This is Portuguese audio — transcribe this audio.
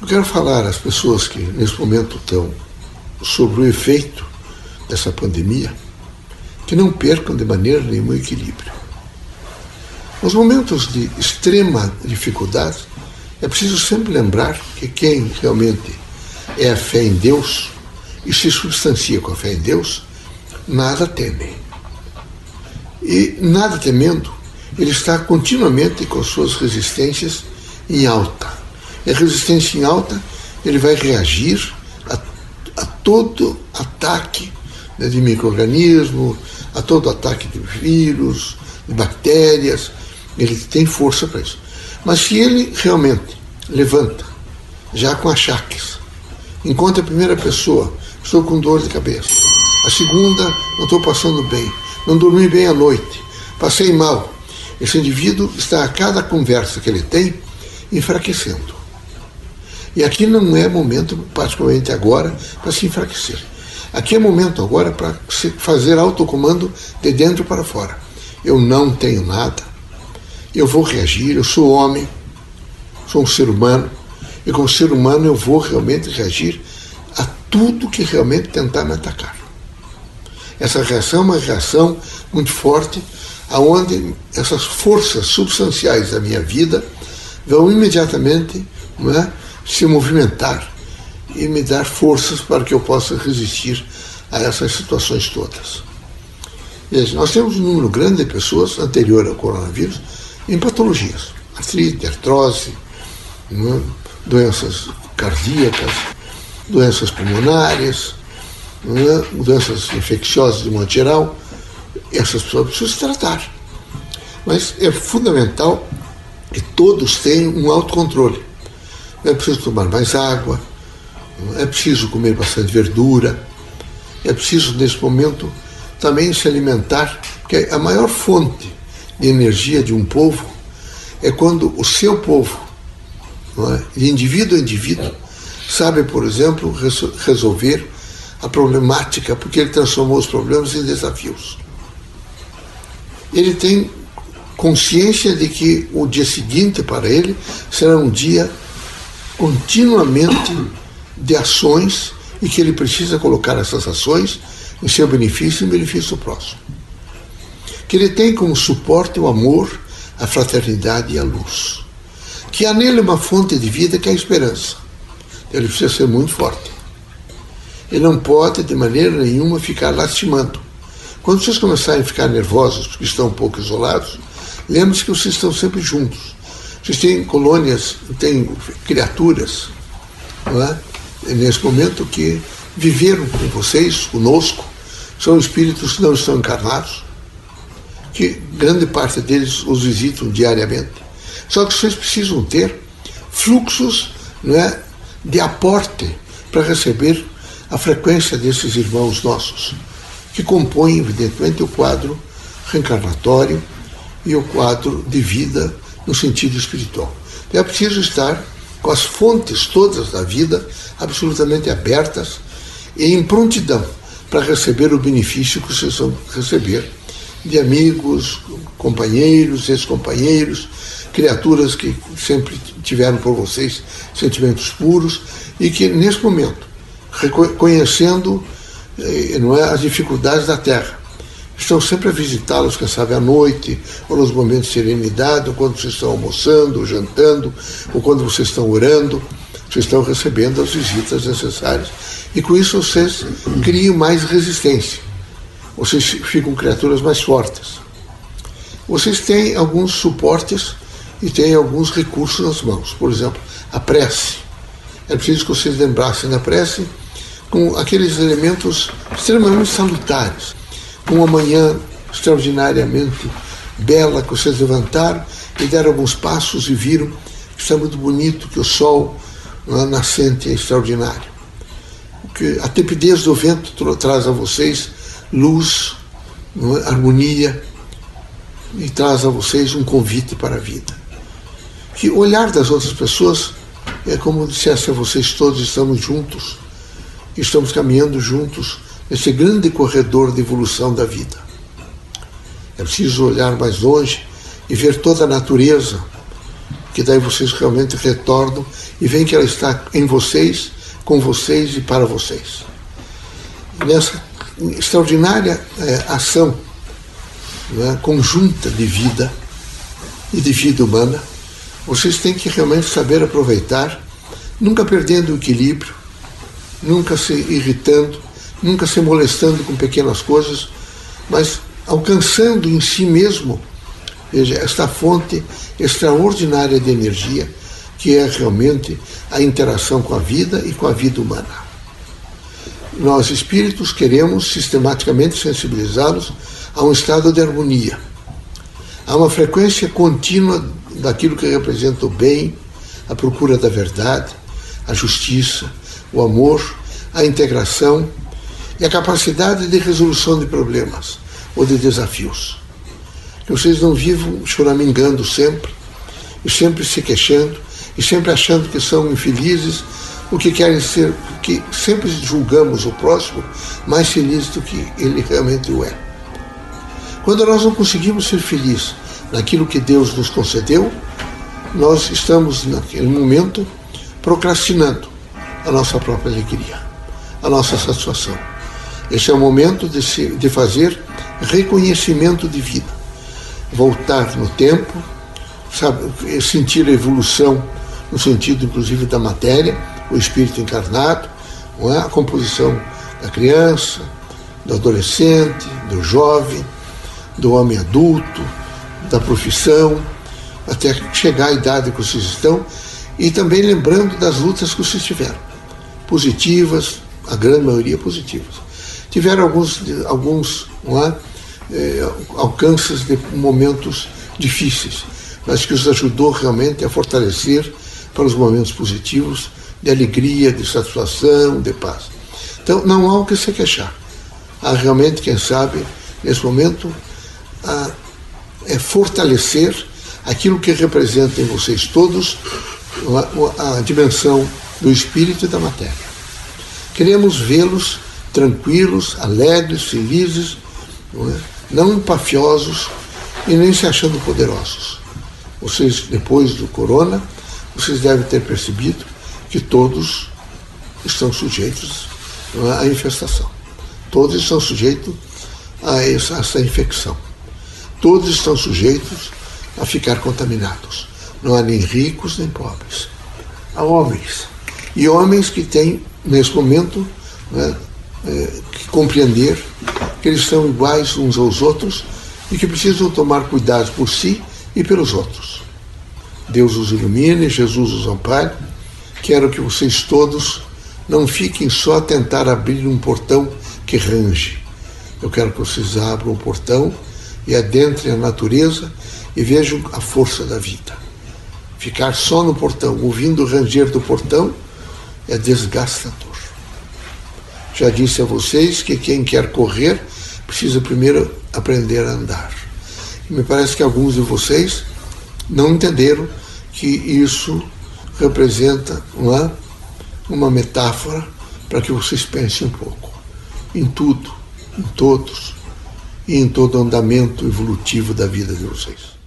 Eu quero falar às pessoas que nesse momento estão sobre o efeito dessa pandemia, que não percam de maneira nenhuma o equilíbrio. Nos momentos de extrema dificuldade, é preciso sempre lembrar que quem realmente é a fé em Deus e se substancia com a fé em Deus, nada teme. E nada temendo, ele está continuamente com suas resistências em alta. A resistência em alta, ele vai reagir a, a todo ataque né, de microorganismo, a todo ataque de vírus, de bactérias. Ele tem força para isso. Mas se ele realmente levanta, já com achaques, encontra a primeira pessoa, estou com dor de cabeça. A segunda, não estou passando bem, não dormi bem à noite, passei mal. Esse indivíduo está a cada conversa que ele tem enfraquecendo. E aqui não é momento, particularmente agora, para se enfraquecer. Aqui é momento agora para fazer autocomando de dentro para fora. Eu não tenho nada, eu vou reagir, eu sou homem, sou um ser humano, e como ser humano eu vou realmente reagir a tudo que realmente tentar me atacar. Essa reação é uma reação muito forte, aonde essas forças substanciais da minha vida vão imediatamente é, se movimentar e me dar forças para que eu possa resistir a essas situações todas. Veja, nós temos um número grande de pessoas anterior ao coronavírus em patologias, artrite, artrose, é, doenças cardíacas, doenças pulmonares, é, doenças infecciosas de modo geral. Essas pessoas precisam se tratar. Mas é fundamental que todos tenham um autocontrole. É preciso tomar mais água, é preciso comer bastante verdura, é preciso, nesse momento, também se alimentar, porque a maior fonte de energia de um povo é quando o seu povo, é? de indivíduo a indivíduo, sabe, por exemplo, resolver a problemática, porque ele transformou os problemas em desafios. Ele tem consciência de que o dia seguinte para ele será um dia continuamente de ações e que ele precisa colocar essas ações em seu benefício e em benefício do próximo. Que ele tem como suporte o amor, a fraternidade e a luz. Que há nele uma fonte de vida que é a esperança. Ele precisa ser muito forte. Ele não pode, de maneira nenhuma, ficar lastimando. Quando vocês começarem a ficar nervosos porque estão um pouco isolados, lembre-se que vocês estão sempre juntos. Vocês têm colônias, têm criaturas, não é? nesse momento, que viveram com vocês, conosco, são espíritos que não estão encarnados, que grande parte deles os visitam diariamente. Só que vocês precisam ter fluxos é, de aporte para receber a frequência desses irmãos nossos, que compõem, evidentemente, o quadro reencarnatório e o quadro de vida no sentido espiritual. É preciso estar com as fontes todas da vida absolutamente abertas e em prontidão para receber o benefício que vocês vão receber de amigos, companheiros, ex-companheiros, criaturas que sempre tiveram por vocês sentimentos puros e que, nesse momento, reconhecendo eh, não é, as dificuldades da Terra, estão sempre a visitá-los, quem sabe à noite, ou nos momentos de serenidade, ou quando vocês estão almoçando, ou jantando, ou quando vocês estão orando, vocês estão recebendo as visitas necessárias. E com isso vocês criam mais resistência. Vocês ficam criaturas mais fortes. Vocês têm alguns suportes e têm alguns recursos nas mãos. Por exemplo, a prece. É preciso que vocês lembrassem da prece com aqueles elementos extremamente salutares uma manhã extraordinariamente bela que vocês levantaram e deram alguns passos e viram que está muito bonito, que o sol é, nascente é extraordinário. Que a tepidez do vento traz a vocês luz, é, harmonia e traz a vocês um convite para a vida. Que o olhar das outras pessoas é como dissesse a vocês todos estamos juntos, estamos caminhando juntos esse grande corredor de evolução da vida. É preciso olhar mais longe e ver toda a natureza que daí vocês realmente retornam e veem que ela está em vocês, com vocês e para vocês. Nessa extraordinária é, ação né, conjunta de vida e de vida humana, vocês têm que realmente saber aproveitar, nunca perdendo o equilíbrio, nunca se irritando, nunca se molestando com pequenas coisas, mas alcançando em si mesmo veja, esta fonte extraordinária de energia que é realmente a interação com a vida e com a vida humana. Nós, espíritos, queremos sistematicamente sensibilizá-los a um estado de harmonia, a uma frequência contínua daquilo que representa o bem, a procura da verdade, a justiça, o amor, a integração e a capacidade de resolução de problemas ou de desafios. Que vocês não vivam choramingando sempre, e sempre se queixando, e sempre achando que são infelizes, o que querem ser, que sempre julgamos o próximo mais feliz do que ele realmente o é. Quando nós não conseguimos ser felizes naquilo que Deus nos concedeu, nós estamos naquele momento procrastinando a nossa própria alegria, a nossa satisfação. Esse é o momento de, se, de fazer reconhecimento de vida, voltar no tempo, sabe, sentir a evolução no sentido inclusive da matéria, o espírito encarnado, é? a composição da criança, do adolescente, do jovem, do homem adulto, da profissão, até chegar à idade que vocês estão, e também lembrando das lutas que vocês tiveram, positivas, a grande maioria positivas. Tiveram alguns, alguns é? é, alcances de momentos difíceis, mas que os ajudou realmente a fortalecer para os momentos positivos de alegria, de satisfação, de paz. Então não há o que se queixar. Há realmente, quem sabe, nesse momento, a, é fortalecer aquilo que representa em vocês todos a, a dimensão do espírito e da matéria. Queremos vê-los tranquilos, alegres, felizes, não, é? não empafiosos e nem se achando poderosos. Vocês, depois do corona, vocês devem ter percebido que todos estão sujeitos à infestação. Todos estão sujeitos a essa, a essa infecção. Todos estão sujeitos a ficar contaminados. Não há nem ricos nem pobres. Há homens. E homens que têm, nesse momento, né, é, que compreender que eles são iguais uns aos outros e que precisam tomar cuidado por si e pelos outros. Deus os ilumine, Jesus os ampare Quero que vocês todos não fiquem só a tentar abrir um portão que range. Eu quero que vocês abram o portão e adentrem a natureza e vejam a força da vida. Ficar só no portão, ouvindo o ranger do portão, é desgastador. Já disse a vocês que quem quer correr precisa primeiro aprender a andar. E me parece que alguns de vocês não entenderam que isso representa uma, uma metáfora para que vocês pensem um pouco em tudo, em todos e em todo o andamento evolutivo da vida de vocês.